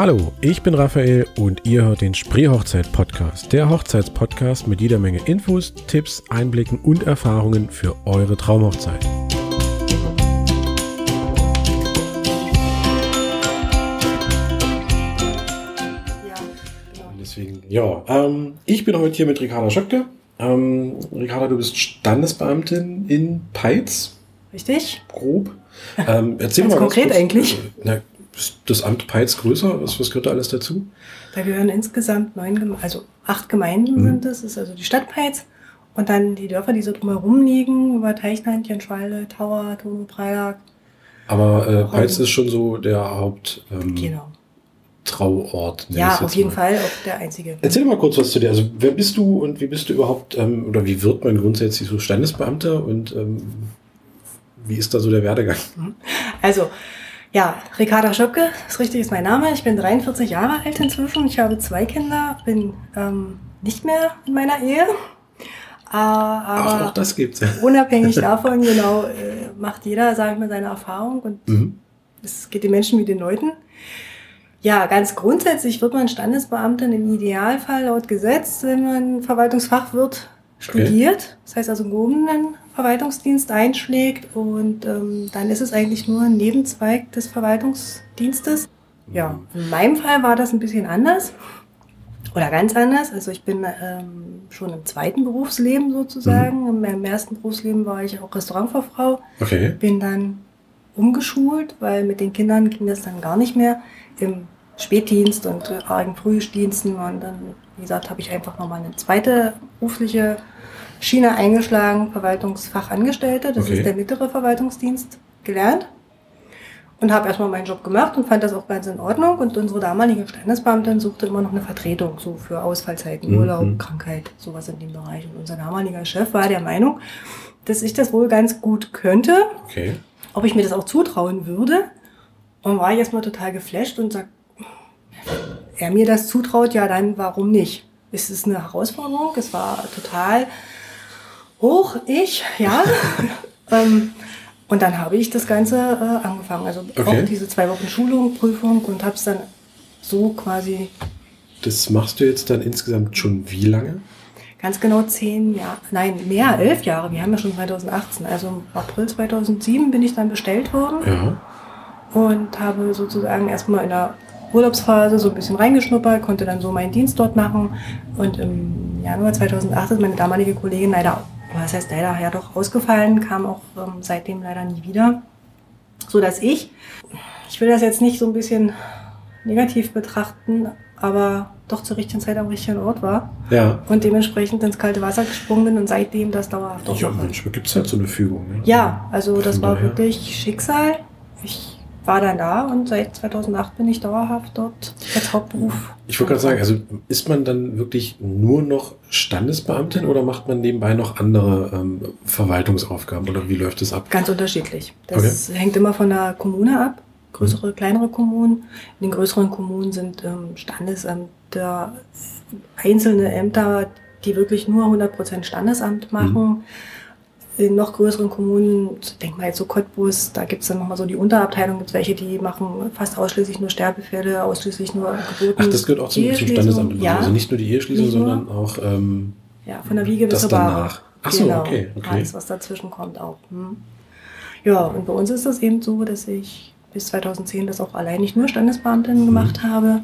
Hallo, ich bin Raphael und ihr hört den Spree-Hochzeit-Podcast, der Hochzeitspodcast mit jeder Menge Infos, Tipps, Einblicken und Erfahrungen für eure Traumhochzeit. Deswegen, ja, ähm, ich bin heute hier mit Ricarda Schöpke. Ähm, Ricarda, du bist Standesbeamtin in Peitz. Richtig? Grob. Ähm, erzähl Ganz mal konkret kurz, eigentlich. äh, Na, ist das Amt Peitz größer? Was, was gehört da alles dazu? Da gehören insgesamt neun, Geme- also acht Gemeinden Mhm. sind es. Das ist also die Stadt Peitz und dann die Dörfer, die so drumherum liegen, über Teichland, Jenschwalde, Tauer, Tono, Preilag. Aber äh, Peitz ist schon so der Haupt. Ähm, Genau. Trauort. Ja, auf jeden mal. Fall auch der einzige. Erzähl mal kurz was zu dir. Also, wer bist du und wie bist du überhaupt, ähm, oder wie wird man grundsätzlich so Standesbeamter und ähm, wie ist da so der Werdegang? Also, ja, Ricarda Schöpke, ist richtig, ist mein Name. Ich bin 43 Jahre alt inzwischen. Ich habe zwei Kinder, bin ähm, nicht mehr in meiner Ehe. Äh, Ach, aber auch das gibt's. unabhängig davon, genau, äh, macht jeder, sage ich mal, seine Erfahrung und Mhm. es geht den Menschen wie den Leuten. Ja, ganz grundsätzlich wird man Standesbeamtin im Idealfall laut Gesetz, wenn man Verwaltungsfachwirt studiert. Das heißt also gehobenen Verwaltungsdienst einschlägt und ähm, dann ist es eigentlich nur ein Nebenzweig des Verwaltungsdienstes. Ja, in meinem Fall war das ein bisschen anders oder ganz anders. Also ich bin ähm, schon im zweiten Berufsleben sozusagen. In meinem ersten Berufsleben war ich auch Restaurantfachfrau Okay. bin dann umgeschult, weil mit den Kindern ging das dann gar nicht mehr im Spätdienst und äh, argen Frühdiensten und dann, wie gesagt, habe ich einfach nochmal eine zweite berufliche Schiene eingeschlagen, Verwaltungsfachangestellte, das Okay. ist der mittlere Verwaltungsdienst, gelernt und habe erstmal meinen Job gemacht und fand das auch ganz in Ordnung und unsere damalige Standesbeamtin suchte immer noch eine Vertretung, so für Ausfallzeiten, Mhm. Urlaub, Krankheit, sowas in dem Bereich und unser damaliger Chef war der Meinung, dass ich das wohl ganz gut könnte, Okay. ob ich mir das auch zutrauen würde. Und war ich erstmal total geflasht und sag, er mir das zutraut, ja dann warum nicht? Es ist eine Herausforderung, es war total hoch, ich, ja. ähm, und dann habe ich das Ganze äh, angefangen. Also Okay. auch diese zwei Wochen Schulung, Prüfung und habe es dann so quasi Das machst du jetzt dann insgesamt schon wie lange? ganz genau zehn Jahre, nein, mehr, elf Jahre. Wir haben ja schon 2018. Also im April 2007 bin ich dann bestellt worden. Ja. und habe sozusagen erstmal in der Urlaubsphase so ein bisschen reingeschnuppert, konnte dann so meinen Dienst dort machen. Und im Januar 2008 ist meine damalige Kollegin leider, was heißt leider, ja doch ausgefallen, kam auch ähm, seitdem leider nie wieder. So dass ich, ich will das jetzt nicht so ein bisschen negativ betrachten, aber doch zur richtigen Zeit am richtigen Ort war Ja. und dementsprechend ins kalte Wasser gesprungen bin und seitdem das dauerhaft auch Ja, manchmal gibt es halt so eine Fügung. Ne? Ja, also das Von war daher. wirklich Schicksal. Ich war dann da und seit 2008 bin ich dauerhaft dort als Hauptberuf. Ich wollte gerade sagen, also ist man dann wirklich nur noch Standesbeamtin oder macht man nebenbei noch andere ähm, Verwaltungsaufgaben oder wie läuft das ab? Ganz unterschiedlich. Das hängt immer von der Kommune ab. Größere, kleinere Kommunen. In den größeren Kommunen sind ähm, Standesämter, einzelne Ämter, die wirklich nur 100% Standesamt machen. In noch größeren Kommunen, denk mal jetzt so Cottbus, da gibt es dann nochmal so die Unterabteilung, gibt es welche, die machen fast ausschließlich nur Sterbefälle, ausschließlich nur Geburten. Ach, das gehört auch zum, zum. Standesamt. Ja, Also nicht nur die Eheschließung, nur. sondern auch ähm, Ja, von der Wiege bis Das zur danach. Ach so, genau. okay, okay. Alles, was dazwischen kommt auch. Hm. Ja, und bei uns ist es eben so, dass ich bis 2010 das auch allein nicht nur Standesbeamtin gemacht habe,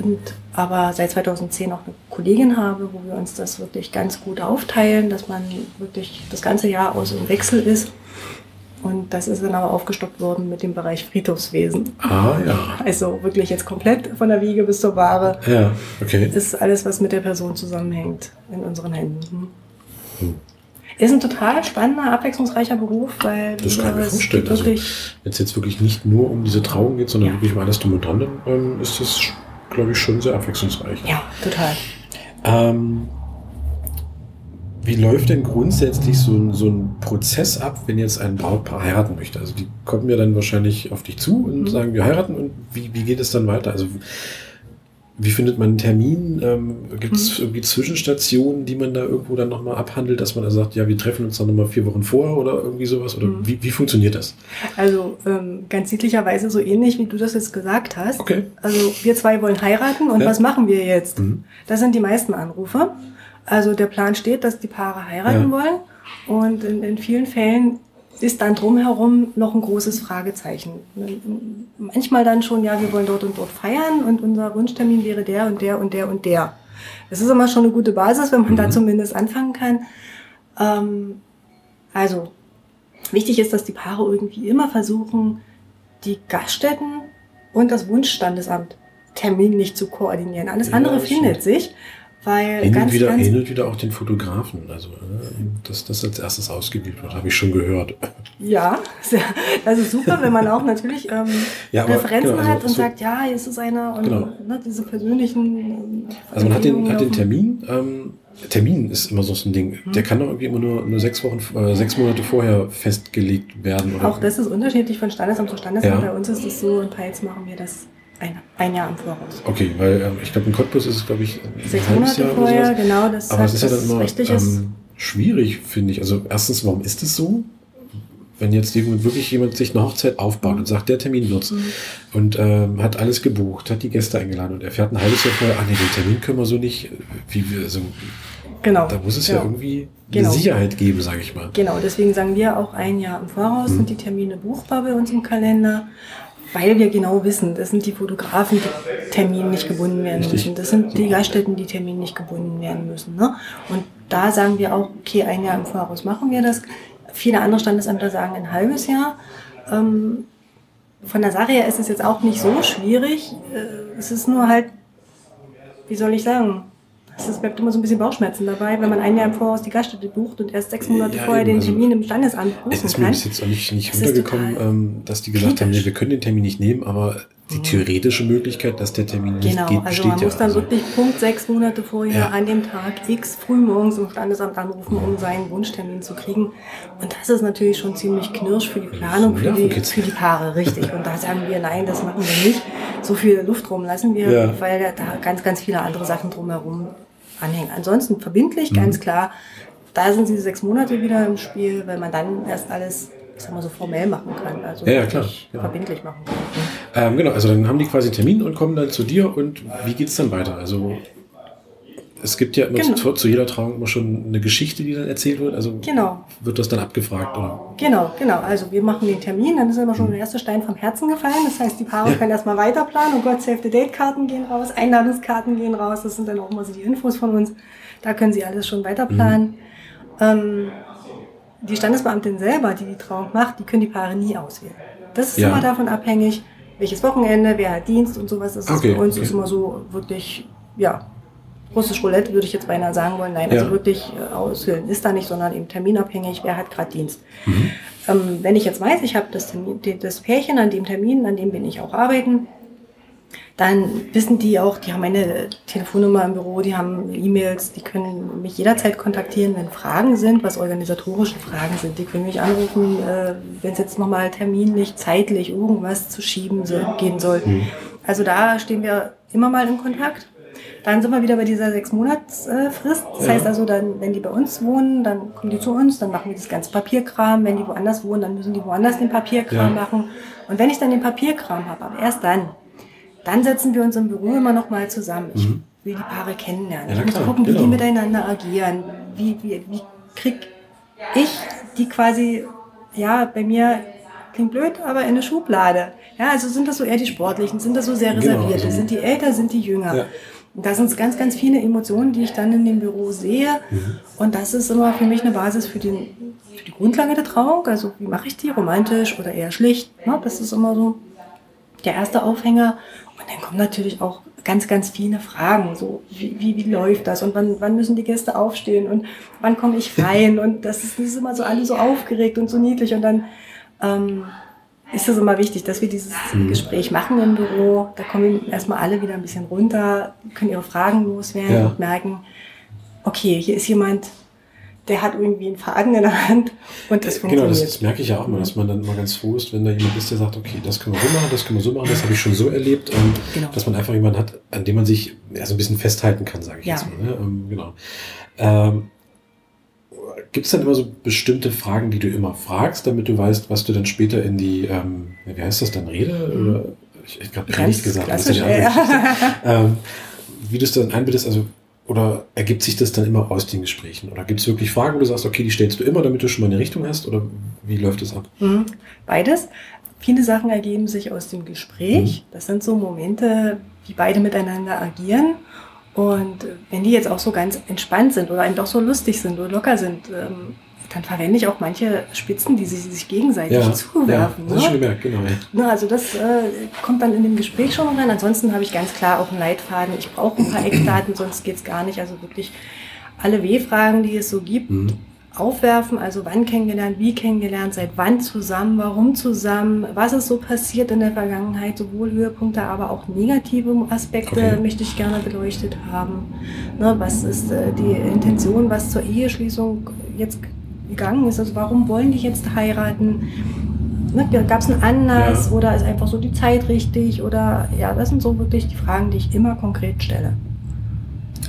und aber seit 2010 auch eine Kollegin habe, wo wir uns das wirklich ganz gut aufteilen, dass man wirklich das ganze Jahr aus im Wechsel ist. Und das ist dann aber aufgestockt worden mit dem Bereich Friedhofswesen. Ah, ja. Also wirklich jetzt komplett von der Wiege bis zur Bahre Ja, okay. ist alles, was mit der Person zusammenhängt, in unseren Händen. Hm. Ist ein total spannender, abwechslungsreicher Beruf, weil Das kann ich mir vorstellen. Also, Wenn es jetzt wirklich nicht nur um diese Trauung geht, sondern Ja. wirklich um alles drum und dran, dann ähm, ist das, glaube ich, schon sehr abwechslungsreich. ja, total. Ähm, wie läuft denn grundsätzlich so ein, so ein Prozess ab, wenn jetzt ein Brautpaar heiraten möchte? Also die kommen ja dann wahrscheinlich auf dich zu und Mhm. sagen, wir heiraten und wie, wie geht es dann weiter? Also wie findet man einen Termin? Ähm, Gibt es mhm. irgendwie Zwischenstationen, die man da irgendwo dann nochmal abhandelt, dass man da sagt, ja, wir treffen uns dann nochmal vier Wochen vorher oder irgendwie sowas? Oder mhm. wie, wie funktioniert das? Also ähm, ganz sittlicherweise so ähnlich, wie du das jetzt gesagt hast. Okay. Also wir zwei wollen heiraten und ja. was machen wir jetzt? Mhm. Das sind die meisten Anrufe. Also der Plan steht, dass die Paare heiraten ja. wollen. Und in, in vielen Fällen ist dann drumherum noch ein großes Fragezeichen. Manchmal dann schon, ja, wir wollen dort und dort feiern und unser Wunschtermin wäre der und der und der und der. Das ist immer schon eine gute Basis, wenn man mhm. da zumindest anfangen kann. Ähm, also, wichtig ist, dass die Paare irgendwie immer versuchen, die Gaststätten und das Wunschstandesamt terminlich zu koordinieren. Alles andere ja, findet sich. Weil hin ganz, und wieder, ganz hin und wieder auch den Fotografen. Also, dass das als erstes ausgewählt wird, habe ich schon gehört. Ja, das ist super, wenn man auch natürlich ähm, ja, Referenzen genau, also, hat und so, sagt, ja, hier ist es einer und genau. ne, diese persönlichen. Also man hat den, hat den Termin. Ähm, Termin ist immer so ein Ding. Der kann doch irgendwie immer nur, nur sechs Wochen, äh, sechs Monate vorher festgelegt werden. Oder? Auch das ist unterschiedlich von Standesamt zu Standesamt. Ja. Bei uns ist es so, in Peils machen wir das ein, ein Jahr im Voraus. Okay, weil ähm, ich glaube, in Cottbus ist es, glaube ich, ein Sechs Monate Jahr vorher, genau. Das Aber es ist ja dann immer ähm, schwierig, finde ich. Also erstens, warum ist es so? Wenn jetzt wirklich jemand sich eine Hochzeit aufbaut mhm. und sagt, der Termin wird's mhm. und ähm, hat alles gebucht, hat die Gäste eingeladen und er fährt ein halbes Jahr vorher, ah nee, den Termin können wir so nicht, wie wir so. Genau. Da muss es genau. ja irgendwie genau. eine Sicherheit geben, sage ich mal. Genau, deswegen sagen wir auch ein Jahr im Voraus mhm. sind die Termine buchbar bei uns im Kalender weil wir genau wissen, das sind die Fotografen, die Termin nicht gebunden werden müssen. Das sind die Gaststätten, die Termin nicht gebunden werden müssen. Ne? Und da sagen wir auch, okay, ein Jahr im Voraus machen wir das. Viele andere Standesämter sagen ein halbes Jahr. Ähm, von der Sache her ist es jetzt auch nicht so schwierig. Äh, es ist nur halt, wie soll ich sagen, es bleibt immer so ein bisschen Bauchschmerzen dabei, wenn man ein Jahr im Voraus die Gaststätte bucht und erst sechs Monate ja, vorher den also Termin im Standesamt buchen kann. Es ist mir bis jetzt auch nicht, nicht runtergekommen, ähm, dass die gesagt kritisch. haben, nee, wir können den Termin nicht nehmen, aber die mhm. theoretische Möglichkeit, dass der Termin nicht genau, geht, also man ja. muss dann also. wirklich Punkt sechs Monate vorher ja. an dem Tag X frühmorgens im Standesamt anrufen, um seinen Wunschtermin zu kriegen. Und das ist natürlich schon ziemlich knirsch für die Planung, für die, für die Paare, richtig. Und da sagen wir, nein, das machen wir nicht. So viel Luft rum lassen wir, ja. weil da ganz, ganz viele andere Sachen drumherum anhängen. Ansonsten verbindlich, mhm. ganz klar. Da sind diese sechs Monate wieder im Spiel, weil man dann erst alles, ich sag mal so formell machen kann. Also ja, ja klar. Ja. verbindlich machen kann. Ähm, genau, also dann haben die quasi einen Termin und kommen dann zu dir und wie geht es dann weiter? Also es gibt ja immer genau. zu, zu, jeder Trauung immer schon eine Geschichte, die dann erzählt wird. Also genau. wird das dann abgefragt, oder? Genau, genau. Also wir machen den Termin, dann ist immer schon der erste Stein vom Herzen gefallen. Das heißt, die Paare ja. können erstmal weiterplanen. Oh Gott, Save the Date-Karten gehen raus, Einladungskarten gehen raus. Das sind dann auch immer so die Infos von uns. Da können sie alles schon weiterplanen. Mhm. Ähm, die Standesbeamtin selber, die die Trauung macht, die können die Paare nie auswählen. Das ist ja. immer davon abhängig, welches Wochenende, wer hat Dienst und sowas. Das okay, ist bei uns okay. ist immer so wirklich, ja, russisch Roulette würde ich jetzt beinahe sagen wollen. Nein, also ja. also wirklich äh, aushöhlen ist da nicht, sondern eben terminabhängig, wer hat gerade Dienst. Mhm. Ähm, wenn ich jetzt weiß, ich habe das, das Pärchen an dem Termin, an dem bin ich auch arbeiten, dann wissen die auch, die haben eine Telefonnummer im Büro, die haben E-Mails, die können mich jederzeit kontaktieren, wenn Fragen sind, was organisatorische Fragen sind. Die können mich anrufen, äh, wenn es jetzt nochmal terminlich, zeitlich irgendwas zu schieben so, gehen soll. Mhm. Also da stehen wir immer mal in Kontakt. Dann sind wir wieder bei dieser sechs Monatsfrist. Das ja. heißt also, dann, wenn die bei uns wohnen, dann kommen die zu uns, dann machen wir das ganze Papierkram. Wenn die woanders wohnen, dann müssen die woanders den Papierkram ja. machen. Und wenn ich dann den Papierkram habe, aber erst dann, dann setzen wir uns im Büro immer noch mal zusammen. Ich mhm. will die Paare kennenlernen. Ja, ich muss gucken, wie genau. die miteinander agieren. Wie, wie, wie krieg ich die quasi, ja, bei mir klingt blöd, aber in eine Schublade. Ja, also sind das so eher die Sportlichen, sind das so sehr genau, Reservierte, genau, sind die älter, sind die jünger. Ja. Da sind ganz, ganz viele Emotionen, die ich dann in dem Büro sehe. Mhm. Und das ist immer für mich eine Basis für, den, für die Grundlage der Trauung. Also wie mache ich die? Romantisch oder eher schlicht? Ne? Das ist immer so der erste Aufhänger. Und dann kommen natürlich auch ganz, ganz viele Fragen. So, wie, wie, wie läuft das? Und wann, wann müssen die Gäste aufstehen? Und wann komme ich rein? Und das ist, das ist immer so alle so aufgeregt und so niedlich. Und dann ähm, ist es immer wichtig, dass wir dieses mhm. Gespräch machen im Büro. Da kommen erstmal alle wieder ein bisschen runter, können ihre Fragen loswerden ja. und merken, okay, hier ist jemand, der hat irgendwie einen Faden in der Hand und das funktioniert. Genau, das, das merke ich ja auch immer, dass man dann mal ganz froh ist, wenn da jemand ist, der sagt, okay, das können wir so machen, das können wir so machen, das habe ich schon so erlebt, ähm, genau. dass man einfach jemanden hat, an dem man sich ja, so ein bisschen festhalten kann, sage ich ja. jetzt mal. Ne? Ähm, genau. Ähm, Gibt es dann immer so bestimmte Fragen, die du immer fragst, damit du weißt, was du dann später in die, ähm, wie heißt das dann, Rede? Mhm. Oder ich, ich habe nicht gesagt, ist ja ähm, wie du es dann einbittest, also oder ergibt sich das dann immer aus den Gesprächen? Oder gibt es wirklich Fragen, wo du sagst, okay, die stellst du immer, damit du schon mal eine Richtung hast? Oder wie läuft das ab? Mhm. Beides. Viele Sachen ergeben sich aus dem Gespräch. Mhm. Das sind so Momente, wie beide miteinander agieren. Und wenn die jetzt auch so ganz entspannt sind oder eben doch so lustig sind oder locker sind, ähm, dann verwende ich auch manche Spitzen, die sie sich gegenseitig ja, zuwerfen. Ja, das ne? schon gemerkt, genau. Ne, also das äh, kommt dann in dem Gespräch schon rein. Ansonsten habe ich ganz klar auch einen Leitfaden. Ich brauche ein paar Eckdaten, sonst geht es gar nicht. Also wirklich alle W-Fragen, die es so gibt, mhm. Aufwerfen. Also wann kennengelernt, wie kennengelernt, seit wann zusammen, warum zusammen, was ist so passiert in der Vergangenheit, sowohl Höhepunkte, aber auch negative Aspekte okay. möchte ich gerne beleuchtet haben. Ne, was ist äh, die Intention, was zur Eheschließung jetzt gegangen ist. Also warum wollen die jetzt heiraten? Ne, Gab es einen Anlass ja. oder ist einfach so die Zeit richtig? Oder ja, das sind so wirklich die Fragen, die ich immer konkret stelle.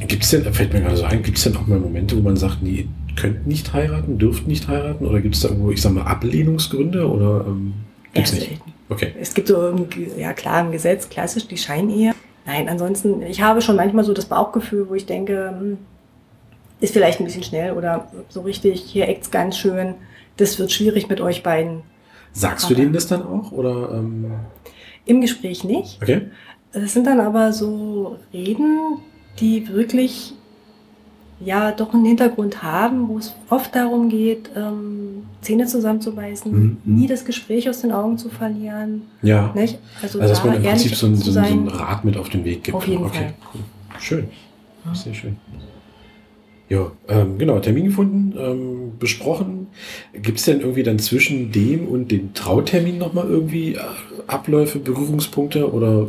Gibt es denn, fällt mir gerade so ein, gibt es denn auch mal Momente, wo man sagt, nee, könnt nicht heiraten, dürft nicht heiraten? Oder gibt es da irgendwo, ich sag mal, Ablehnungsgründe? Oder ähm, gibt's nicht? Okay. Es gibt so, ja klar, im Gesetz klassisch die Scheinehe. Nein, ansonsten, ich habe schon manchmal so das Bauchgefühl, wo ich denke, hm, ist vielleicht ein bisschen schnell oder so richtig, hier eckt's ganz schön. Das wird schwierig mit euch beiden. Sagst aber du denen das dann auch? Oder, ähm Im Gespräch nicht. Okay. Das sind dann aber so Reden, die wirklich ja doch einen Hintergrund haben, wo es oft darum geht, ähm, Zähne zusammenzubeißen, mhm. nie das Gespräch aus den Augen zu verlieren. Ja. Nicht? Also, also dass da man im Prinzip so ein, so, so ein, Rat mit auf den Weg gibt. Auf jeden okay. Fall. Cool. Schön. Sehr schön. Ja, ähm, genau, Termin gefunden, ähm, besprochen. Gibt es denn irgendwie dann zwischen dem und dem Trautermin nochmal irgendwie äh, Abläufe, Berührungspunkte oder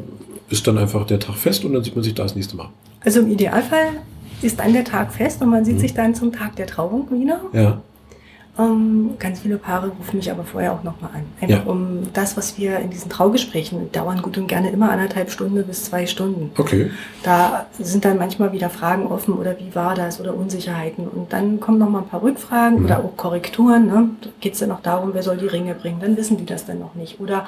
ist dann einfach der Tag fest und dann sieht man sich da das nächste Mal? Also im Idealfall ist dann der Tag fest und man sieht mhm. sich dann zum Tag der Trauung wieder. Ja. Ähm, ganz viele Paare rufen mich aber vorher auch nochmal an. Einfach ja. um das, was wir in diesen Traugesprächen dauern gut und gerne immer anderthalb Stunden bis zwei Stunden. Okay. Da sind dann manchmal wieder Fragen offen oder wie war das oder Unsicherheiten. Und dann kommen nochmal ein paar Rückfragen mhm. oder auch Korrekturen. Ne? Da geht es dann auch darum, wer soll die Ringe bringen. Dann wissen die das dann noch nicht. Oder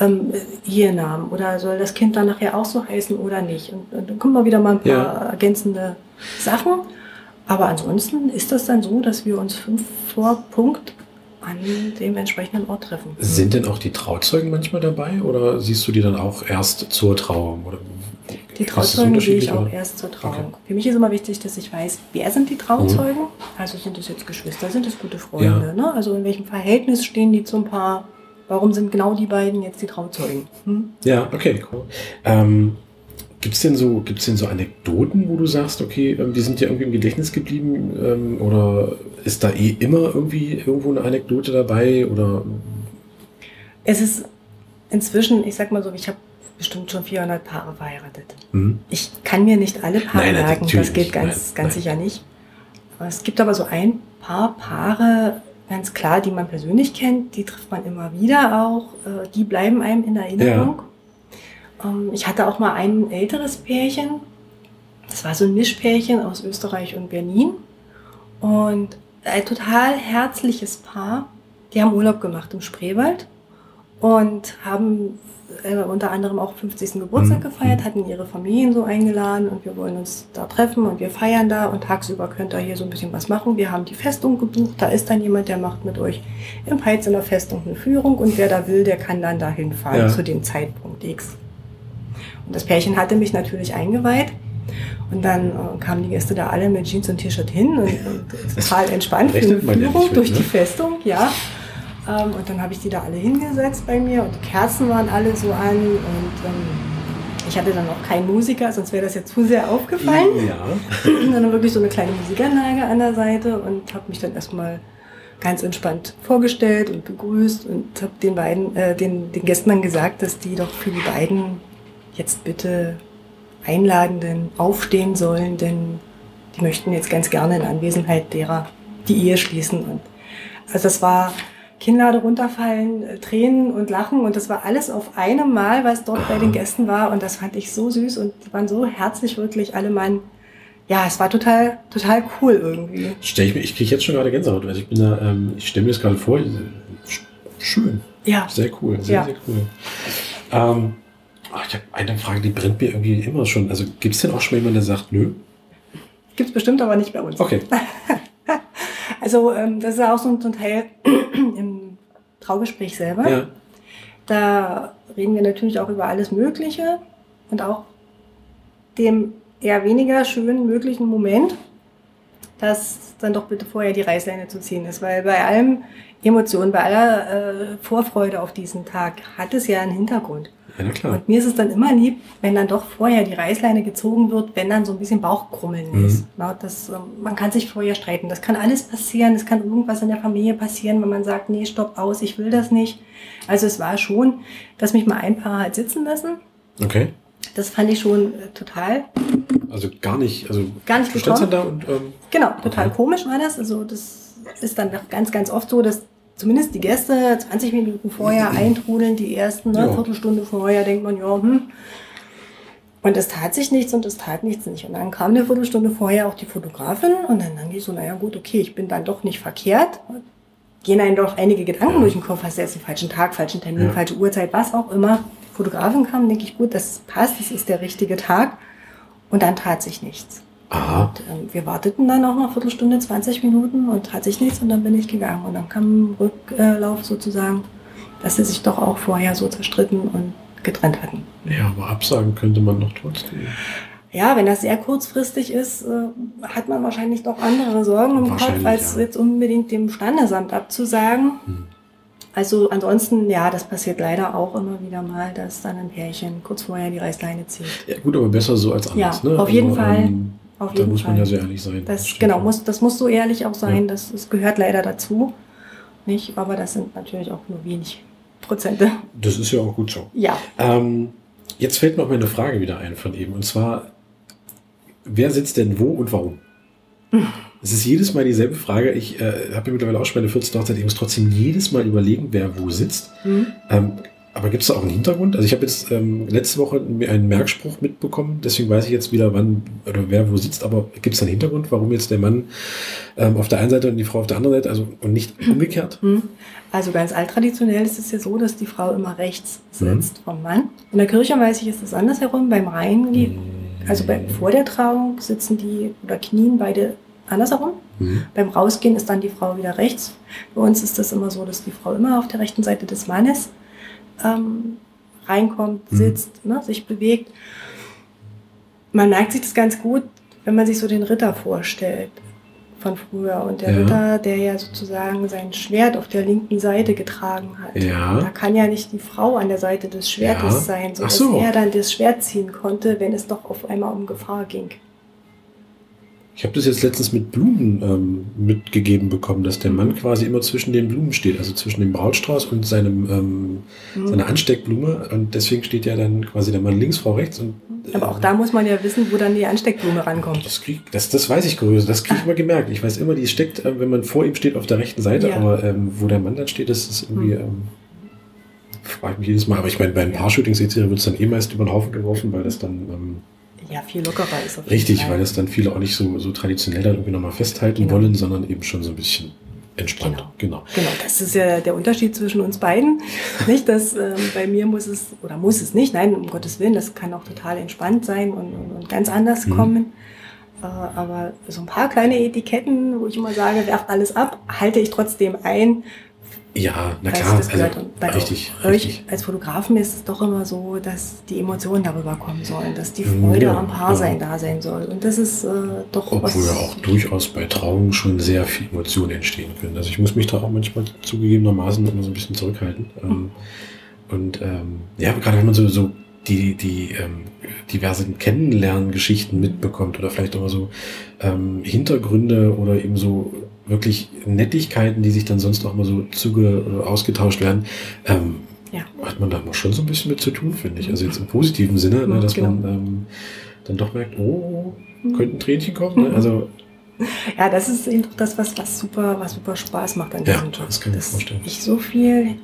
ähm, ihr Namen. Oder soll das Kind dann nachher auch so heißen oder nicht. Und, und dann kommen wir wieder mal ein paar ja. ergänzende Sachen. Aber ansonsten ist das dann so, dass wir uns fünf vor Punkt an dem entsprechenden Ort treffen. Sind denn auch die Trauzeugen manchmal dabei oder siehst du die dann auch erst zur Trauung? Oder die Trauzeugen sehe ich auch erst zur Trauung. Okay. Für mich ist immer wichtig, dass ich weiß, wer sind die Trauzeugen? Mhm. Also sind es jetzt Geschwister, sind es gute Freunde? Ja. Ne? Also in welchem Verhältnis stehen die zum Paar? Warum sind genau die beiden jetzt die Trauzeugen? Hm? Ja, okay, cool. Ähm, Gibt es denn, so, denn so Anekdoten, wo du sagst, okay, ähm, die sind ja irgendwie im Gedächtnis geblieben? Ähm, oder ist da eh immer irgendwie irgendwo eine Anekdote dabei? Oder? Es ist inzwischen, ich sag mal so, ich habe bestimmt schon 400 Paare verheiratet. Mhm. Ich kann mir nicht alle Paare nein, merken, das geht ganz, nein, ganz nein. sicher nicht. Es gibt aber so ein paar Paare, ganz klar, die man persönlich kennt, die trifft man immer wieder auch, äh, die bleiben einem in Erinnerung. Ja. Ähm, ich hatte auch mal ein älteres Pärchen. Das war so ein Mischpärchen aus Österreich und Berlin. Und ein total herzliches Paar. Die haben Urlaub gemacht im Spreewald und haben äh, unter anderem auch 50. Geburtstag mhm. gefeiert, hatten ihre Familien so eingeladen und wir wollen uns da treffen und wir feiern da und tagsüber könnt ihr hier so ein bisschen was machen. Wir haben die Festung gebucht, da ist dann jemand, der macht mit euch im Peitz in der Festung eine Führung und wer da will, der kann dann dahin fahren ja. zu dem Zeitpunkt X. Das Pärchen hatte mich natürlich eingeweiht. Und dann äh, kamen die Gäste da alle mit Jeans und T-Shirt hin und, und total entspannt für eine Führung ja durch ne? die Festung, ja. Ähm, und dann habe ich die da alle hingesetzt bei mir und die Kerzen waren alle so an und ähm, ich hatte dann auch keinen Musiker, sonst wäre das jetzt zu sehr aufgefallen. Ja. Und dann wirklich so eine kleine Musikanlage an der Seite und habe mich dann erstmal ganz entspannt vorgestellt und begrüßt und habe den beiden, äh, den, den Gästen dann gesagt, dass die doch für die beiden jetzt bitte Einladenden aufstehen sollen, denn die möchten jetzt ganz gerne in Anwesenheit derer, die Ehe schließen. Und also das war Kinnlade runterfallen, äh, Tränen und Lachen und das war alles auf einem Mal, was dort bei den Gästen war und das fand ich so süß und die waren so herzlich wirklich alle Mann. Ja, es war total, total cool irgendwie. Stell ich mir, ich kriege jetzt schon gerade Gänsehaut, weil ich bin da, ähm, ich stelle mir das gerade vor, schön. Ja. Sehr cool, sehr, Ja. sehr cool. Ähm, ach, ich habe eine Frage, die brennt mir irgendwie immer schon. Also gibt es denn auch schon jemanden, der sagt, nö? Gibt's bestimmt aber nicht bei uns. Okay. Also ähm, das ist auch so ein so ein Teil im Traugespräch selber. Ja. Da reden wir natürlich auch über alles Mögliche und auch dem eher weniger schönen möglichen Moment, dass dann doch bitte vorher die Reißleine zu ziehen ist. Weil bei allem Emotionen, bei aller äh, Vorfreude auf diesen Tag hat es ja einen Hintergrund. Ja, na klar. Und mir ist es dann immer lieb, wenn dann doch vorher die Reißleine gezogen wird, wenn dann so ein bisschen Bauchkrummeln Mhm. ist. Na, das, ähm, man kann sich vorher streiten. Das kann alles passieren. Es kann irgendwas in der Familie passieren, wenn man sagt, nee, stopp aus, ich will das nicht. Also es war schon, dass mich mal ein Paar hat sitzen lassen. Okay. Das fand ich schon äh, total, Also gar nicht, also Gar nicht du da und ähm, genau, total Okay. komisch war das. Also das ist dann doch ganz, ganz oft so, dass zumindest die Gäste 20 Minuten vorher eintrudeln, die ersten, ne, Ja. Viertelstunde vorher denkt man, ja, hm. Und es tat sich nichts und es tat nichts nicht. Und dann kam eine Viertelstunde vorher auch die Fotografin und dann dann ich so, naja gut, okay, ich bin dann doch nicht verkehrt. Gehen einem doch einige Gedanken Ja. durch den Kopf, hast du jetzt einen falschen Tag, falschen Termin, Ja. falsche Uhrzeit, was auch immer. Die Fotografin kam, denke ich, gut, das passt, das ist der richtige Tag. Und dann tat sich nichts. Aha, Und, ähm, wir warteten dann auch noch eine Viertelstunde, 20 Minuten und tat sich nichts und dann bin ich gegangen. Und dann kam ein Rücklauf sozusagen, dass sie sich doch auch vorher so zerstritten und getrennt hatten. ja, aber absagen könnte man doch trotzdem. Ja, wenn das sehr kurzfristig ist, äh, hat man wahrscheinlich doch andere Sorgen im Kopf, als ja. jetzt unbedingt dem Standesamt abzusagen. Hm. Also ansonsten, ja, das passiert leider auch immer wieder mal, dass dann ein Pärchen kurz vorher die Reißleine zieht. Ja, gut, aber besser so als anders, Ja, ne? auf jeden also, Fall. Ähm, Auf da muss man Fall. ja sehr ehrlich sein. Das, genau, muss, das muss so ehrlich auch sein. Ja. Das, das gehört leider dazu. Nicht? Aber das sind natürlich auch nur wenig Prozente. Das ist ja auch gut so. Ja. Ähm, jetzt fällt mir auch meine Frage wieder ein von eben. Und zwar, wer sitzt denn wo und warum? Es ist jedes Mal dieselbe Frage. Ich äh, habe ja mittlerweile auch schon meine 14. Hochzeit. Ich muss trotzdem jedes Mal überlegen, wer wo sitzt. Hm. Ähm, aber gibt es da auch einen Hintergrund? Also ich habe jetzt ähm, letzte Woche einen Merkspruch mitbekommen, deswegen weiß ich jetzt wieder, wann oder wer wo sitzt, aber gibt es einen Hintergrund, warum jetzt der Mann ähm, auf der einen Seite und die Frau auf der anderen Seite, also und nicht umgekehrt? Hm. Also ganz alttraditionell ist es ja so, dass die Frau immer rechts Mhm. sitzt vom Mann. In der Kirche weiß ich, ist es andersherum. Beim Reingehen, also bei, vor der Trauung sitzen die oder knien beide andersherum. Mhm. Beim Rausgehen ist dann die Frau wieder rechts. Bei uns ist das immer so, dass die Frau immer auf der rechten Seite des Mannes ähm, reinkommt, Mhm. sitzt, ne, sich bewegt. Man merkt sich das ganz gut, wenn man sich so den Ritter vorstellt von früher. Und der Ja. Ritter, der ja sozusagen sein Schwert auf der linken Seite getragen hat. Ja. Da kann ja nicht die Frau an der Seite des Schwertes Ja. sein, sodass so. er dann das Schwert ziehen konnte, wenn es doch auf einmal um Gefahr ging. Ich habe das jetzt letztens mit Blumen ähm, mitgegeben bekommen, dass der Mann quasi immer zwischen den Blumen steht, also zwischen dem Brautstrauß und seinem, ähm, Mhm. seiner Ansteckblume. Und deswegen steht ja dann quasi der Mann links, Frau rechts. Und, Aber auch da muss man ja wissen, wo dann die Ansteckblume rankommt. Das, krieg, das, das weiß ich größer, das kriege ich immer gemerkt. Ich weiß immer, die steckt, äh, wenn man vor ihm steht, auf der rechten Seite, Ja. aber ähm, wo der Mann dann steht, das ist irgendwie, Hm. ähm, frage ich mich jedes Mal. Aber ich meine, bei ein paar Shootings wird es dann eh meist über den Haufen geworfen, weil das dann, ähm, Ja, viel lockerer ist richtig, weil das dann viele auch nicht so, so traditionell dann irgendwie nochmal festhalten Genau. wollen, sondern eben schon so ein bisschen entspannt. Genau. Genau, das ist ja der Unterschied zwischen uns beiden. Nicht, dass ähm, bei mir muss es, oder muss es nicht, nein, um Gottes Willen, das kann auch total entspannt sein und, und, und ganz anders Mhm. kommen. Äh, aber so ein paar kleine Etiketten, wo ich immer sage, werft alles ab, halte ich trotzdem ein. Ja, na klar, das also, bei richtig, euch richtig. als Fotografen ist es doch immer so, dass die Emotionen darüber kommen sollen, dass die Mhm, Freude ja, am Paarsein ja. da sein soll. Und das ist äh, doch Obwohl ja auch durchaus bei Trauungen schon sehr viel Emotionen entstehen können. Also ich muss mich da auch manchmal zugegebenermaßen immer so ein bisschen zurückhalten. Ähm, und ähm, ja, gerade wenn man so, so die, die ähm, diversen Kennenlerngeschichten mitbekommt oder vielleicht auch so ähm, Hintergründe oder eben so wirklich Nettigkeiten, die sich dann sonst auch mal so zuge oder ausgetauscht werden, ähm, Ja. hat man da mal schon so ein bisschen mit zu tun, finde ich. Also jetzt im positiven Sinne, ne, dass Genau. man ähm, dann doch merkt, oh, Mhm. könnte ein Tränchen kommen. Ne? Mhm. Also ja, das ist eben das, was, was super, was super Spaß macht an diesem Ja, Job. das kann ich mir Dass vorstellen. Ich so viel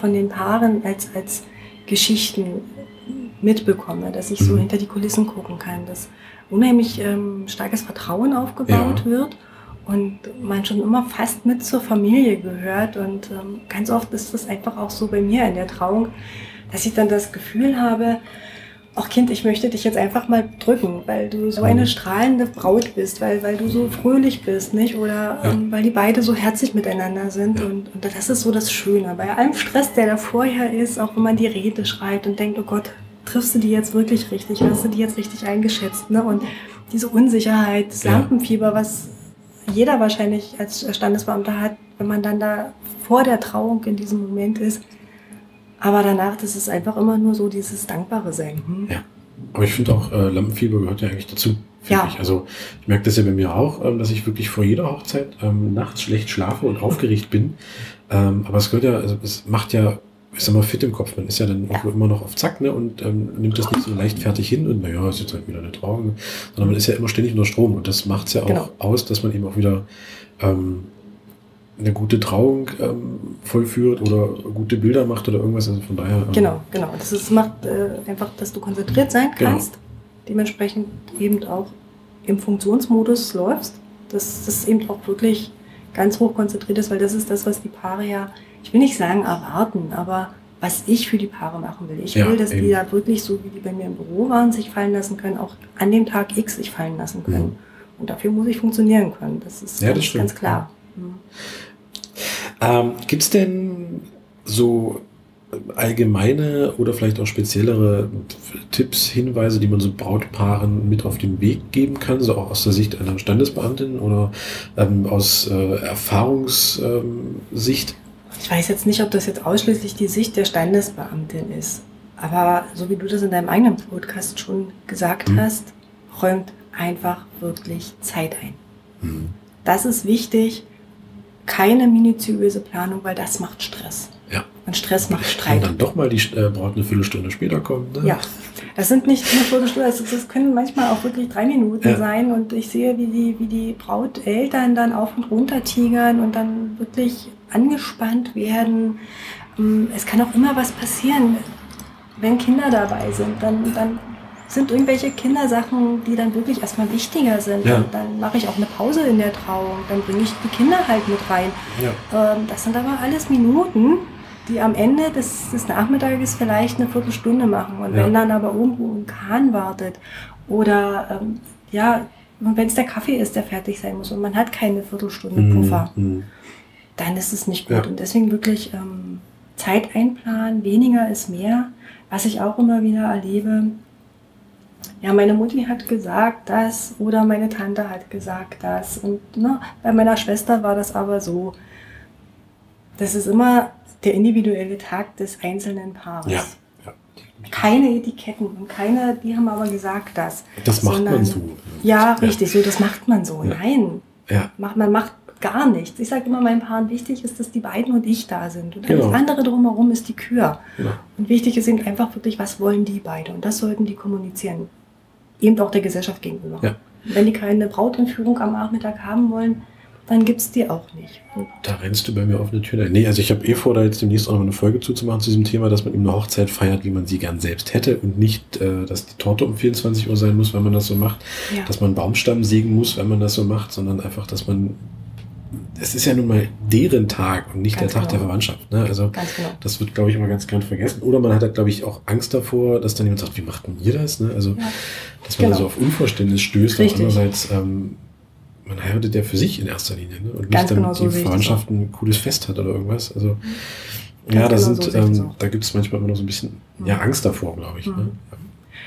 von den Paaren als, als Geschichten mitbekomme, dass ich so Mhm. hinter die Kulissen gucken kann, dass unheimlich ähm, starkes Vertrauen aufgebaut Ja. wird und man schon immer fast mit zur Familie gehört. Und ähm, ganz oft ist das einfach auch so bei mir in der Trauung, dass ich dann das Gefühl habe, ach Kind, ich möchte dich jetzt einfach mal drücken, weil du so eine Mhm. strahlende Braut bist, weil, weil du so fröhlich bist, nicht? Oder Ja. ähm, weil die beide so herzlich miteinander sind. Ja. Und, und das ist so das Schöne. Bei allem Stress, der da vorher ist, auch wenn man die Rede schreibt und denkt, oh Gott, triffst du die jetzt wirklich richtig? Hast du die jetzt richtig eingeschätzt? Ne? Und diese Unsicherheit, das. Lampenfieber, was jeder wahrscheinlich als Standesbeamter hat, wenn man dann da vor der Trauung in diesem Moment ist. Aber danach, das ist einfach immer nur so dieses dankbare Sein. Hm? Ja. Aber ich finde auch, äh, Lampenfieber gehört ja eigentlich dazu. Ja. Ich. Also ich merke das ja bei mir auch, ähm, dass ich wirklich vor jeder Hochzeit ähm, nachts schlecht schlafe und aufgeregt bin. Ähm, aber es gehört ja, also es macht ja, ich sag mal, fit im Kopf. Man ist ja dann auch immer noch auf Zack ne, und ähm, nimmt das nicht so leichtfertig hin und naja, ist jetzt halt wieder eine Trauung. Sondern man ist ja immer ständig unter Strom und das macht es ja auch Genau. aus, dass man eben auch wieder ähm, eine gute Trauung ähm, vollführt oder gute Bilder macht oder irgendwas. Also von daher. Ähm, Genau, genau. Das ist, macht äh, einfach, dass du konzentriert sein Genau. kannst. Dementsprechend eben auch im Funktionsmodus läufst. Dass das eben auch wirklich ganz hoch konzentriert ist, weil das ist das, was die Paare ja, ich will nicht sagen erwarten, aber was ich für die Paare machen will. Ich Ja, will, dass eben. die da wirklich so, wie die bei mir im Büro waren, sich fallen lassen können, auch an dem Tag X sich fallen lassen können. Mhm. Und dafür muss ich funktionieren können. Das ist Ja, das ganz, stimmt. ganz klar. Mhm. Ähm, Gibt es denn so allgemeine oder vielleicht auch speziellere Tipps, Hinweise, die man so Brautpaaren mit auf den Weg geben kann, so auch aus der Sicht einer Standesbeamtin oder ähm, aus äh, Erfahrungssicht? Ich weiß jetzt nicht, ob das jetzt ausschließlich die Sicht der Standesbeamtin ist. Aber so wie du das in deinem eigenen Podcast schon gesagt Mhm. hast, räumt einfach wirklich Zeit ein. Hm. Das ist wichtig. Keine minutiöse Planung, weil das macht Stress. Ja. Und Stress macht Streit. dann doch mal die äh, Braut eine Viertelstunde später kommen. Ne? Ja, das sind nicht eine Viertelstunde, das, das können manchmal auch wirklich drei Minuten Ja. sein. Und ich sehe, wie die, wie die Brauteltern dann auf und runter tigern und dann wirklich angespannt werden. Ähm, Es kann auch immer was passieren, wenn Kinder dabei sind. Dann, dann sind irgendwelche Kindersachen, die dann wirklich erstmal wichtiger sind. Ja. Dann mache ich auch eine Pause in der Trauung. Dann bringe ich die Kinder halt mit rein. Ja. Ähm, das sind aber alles Minuten, die am Ende des, des Nachmittages vielleicht eine Viertelstunde machen. Und Ja. wenn dann aber irgendwo ein Kahn wartet oder ähm, ja, wenn es der Kaffee ist, der fertig sein muss und man hat keine Viertelstunde Hm, Puffer, hm. dann ist es nicht gut. Ja. Und deswegen wirklich ähm, Zeit einplanen, weniger ist mehr. Was ich auch immer wieder erlebe, ja, meine Mutti hat gesagt das oder meine Tante hat gesagt das. Und ne, bei meiner Schwester war das aber so. Das ist immer der individuelle Tag des einzelnen Paares. Ja. ja. Keine Etiketten und keine, die haben aber gesagt das. Das macht Sondern- man so. Ja, richtig, so das macht man so. Ja. Nein, Ja. macht, man macht gar nichts. Ich sage immer meinen Paaren, wichtig ist, dass die beiden und ich da sind. Und Genau. alles andere drumherum ist die Kür. Genau. Und wichtig ist eben einfach wirklich, was wollen die beide? Und das sollten die kommunizieren. Eben auch der Gesellschaft gegenüber. Ja. Wenn die keine Brautentführung am Nachmittag haben wollen, dann gibt es die auch nicht. Da rennst du bei mir auf eine Tür. Nee, also ich habe eh vor, da jetzt demnächst auch noch eine Folge zuzumachen zu diesem Thema, dass man eben eine Hochzeit feiert, wie man sie gern selbst hätte und nicht, äh, dass die Torte um 24 Uhr sein muss, wenn man das so macht, ja. dass man einen Baumstamm sägen muss, wenn man das so macht, sondern einfach, dass man, es ist ja nun mal deren Tag und nicht Ganz der Tag genau. der Verwandtschaft. Ne? Also Ganz genau. das wird, glaube ich, immer ganz gern vergessen. Oder man hat halt, glaube ich, auch Angst davor, dass dann jemand sagt, wie macht denn ihr das? Ne? Also, Ja. dass man Genau. da so auf Unverständnis stößt. Richtig. Und andererseits, ähm, man heiratet ja für sich in erster Linie. Ne? Und nicht dann genau so die das Verwandtschaft ein cooles Fest hat oder irgendwas. Also, Ganz ja, da, genau sind, so ähm, da gibt es manchmal immer noch so ein bisschen ja, Angst davor, glaube ich. Ne? Mhm.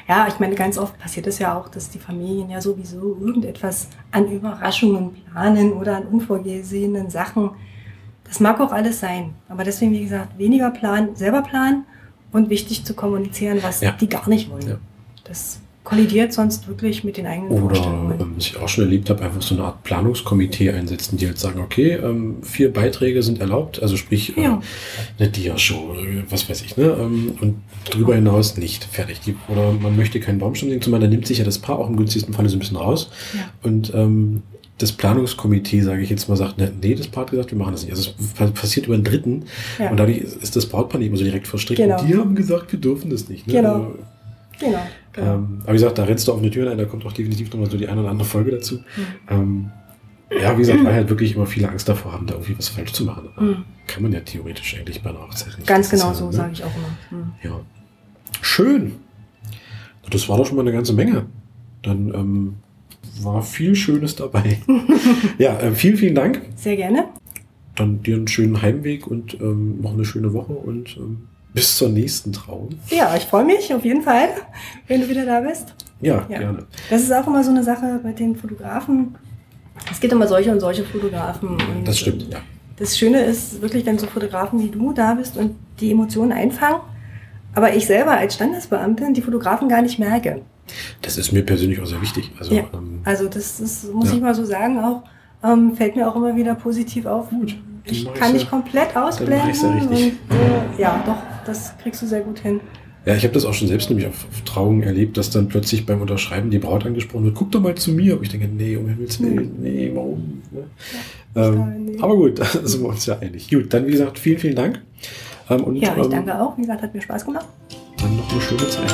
Ja, ich meine, ganz oft passiert es ja auch, dass die Familien ja sowieso irgendetwas an Überraschungen planen oder an unvorgesehenen Sachen. Das mag auch alles sein. Aber deswegen, wie gesagt, weniger planen, selber planen und wichtig zu kommunizieren, was Ja. die gar nicht wollen. Ja. Das kollidiert sonst wirklich mit den eigenen Oder ähm, was ich auch schon erlebt habe, einfach so eine Art Planungskomitee einsetzen, die halt sagen, okay, ähm, vier Beiträge sind erlaubt, also sprich äh, Ja. eine Dia-Show, äh, was weiß ich, ne? Ähm, und darüber hinaus nicht. Fertig. Die, oder man möchte keinen Baumstamm singen, zumal da nimmt sich ja das Paar auch im günstigsten Falle so ein bisschen raus. Ja. Und ähm, das Planungskomitee, sage ich jetzt mal, sagt, ne, nee, das Paar hat gesagt, wir machen das nicht. Also es passiert über einen Dritten ja. und dadurch ist das Brautpaar nicht immer so direkt verstrickt. Genau. Und die haben gesagt, wir dürfen das nicht. Ne? Genau. Also, genau. genau. Ähm, aber wie gesagt, da rennst du auf eine Tür ein, da kommt auch definitiv nochmal so die eine oder andere Folge dazu. Mhm. Ähm, ja, wie gesagt, weil halt wirklich immer viele Angst davor haben, da irgendwie was falsch zu machen. Mhm. Kann man ja theoretisch eigentlich bei einer Hochzeit nicht. Ganz genau so, ne? sage ich auch immer. Mhm. Ja. Schön. Das war doch schon mal eine ganze Menge. Dann ähm, war viel Schönes dabei. ja, äh, vielen, vielen Dank. Sehr gerne. Dann dir einen schönen Heimweg und ähm, noch eine schöne Woche und ähm, bis zur nächsten Trauung. Ja, ich freue mich auf jeden Fall, wenn du wieder da bist. Ja, ja, gerne. Das ist auch immer so eine Sache bei den Fotografen. Es gibt immer solche und solche Fotografen. Und das stimmt, ja. Das Schöne ist wirklich, wenn so Fotografen wie du da bist und die Emotionen einfangen, aber ich selber als Standesbeamtin die Fotografen gar nicht merke. Das ist mir persönlich auch sehr wichtig. Also, ja, ähm, also das ist, muss ja. ich mal so sagen, auch ähm, fällt mir auch immer wieder positiv auf. Gut. Ich kann nicht komplett ausblenden. Ja und, äh, ja, doch, das kriegst du sehr gut hin. Ja, ich habe das auch schon selbst nämlich auf, auf Trauungen erlebt, dass dann plötzlich beim Unterschreiben die Braut angesprochen wird, guck doch mal zu mir. Aber ich denke, nee, um Himmels Willen, nee, warum? Ne? Ja, ähm, nee. Aber gut, da sind wir uns ja einig. Gut, dann wie gesagt, vielen, vielen Dank. Ähm, und, ja, ich ähm, danke auch. Wie gesagt, hat mir Spaß gemacht. Dann noch eine schöne Zeit.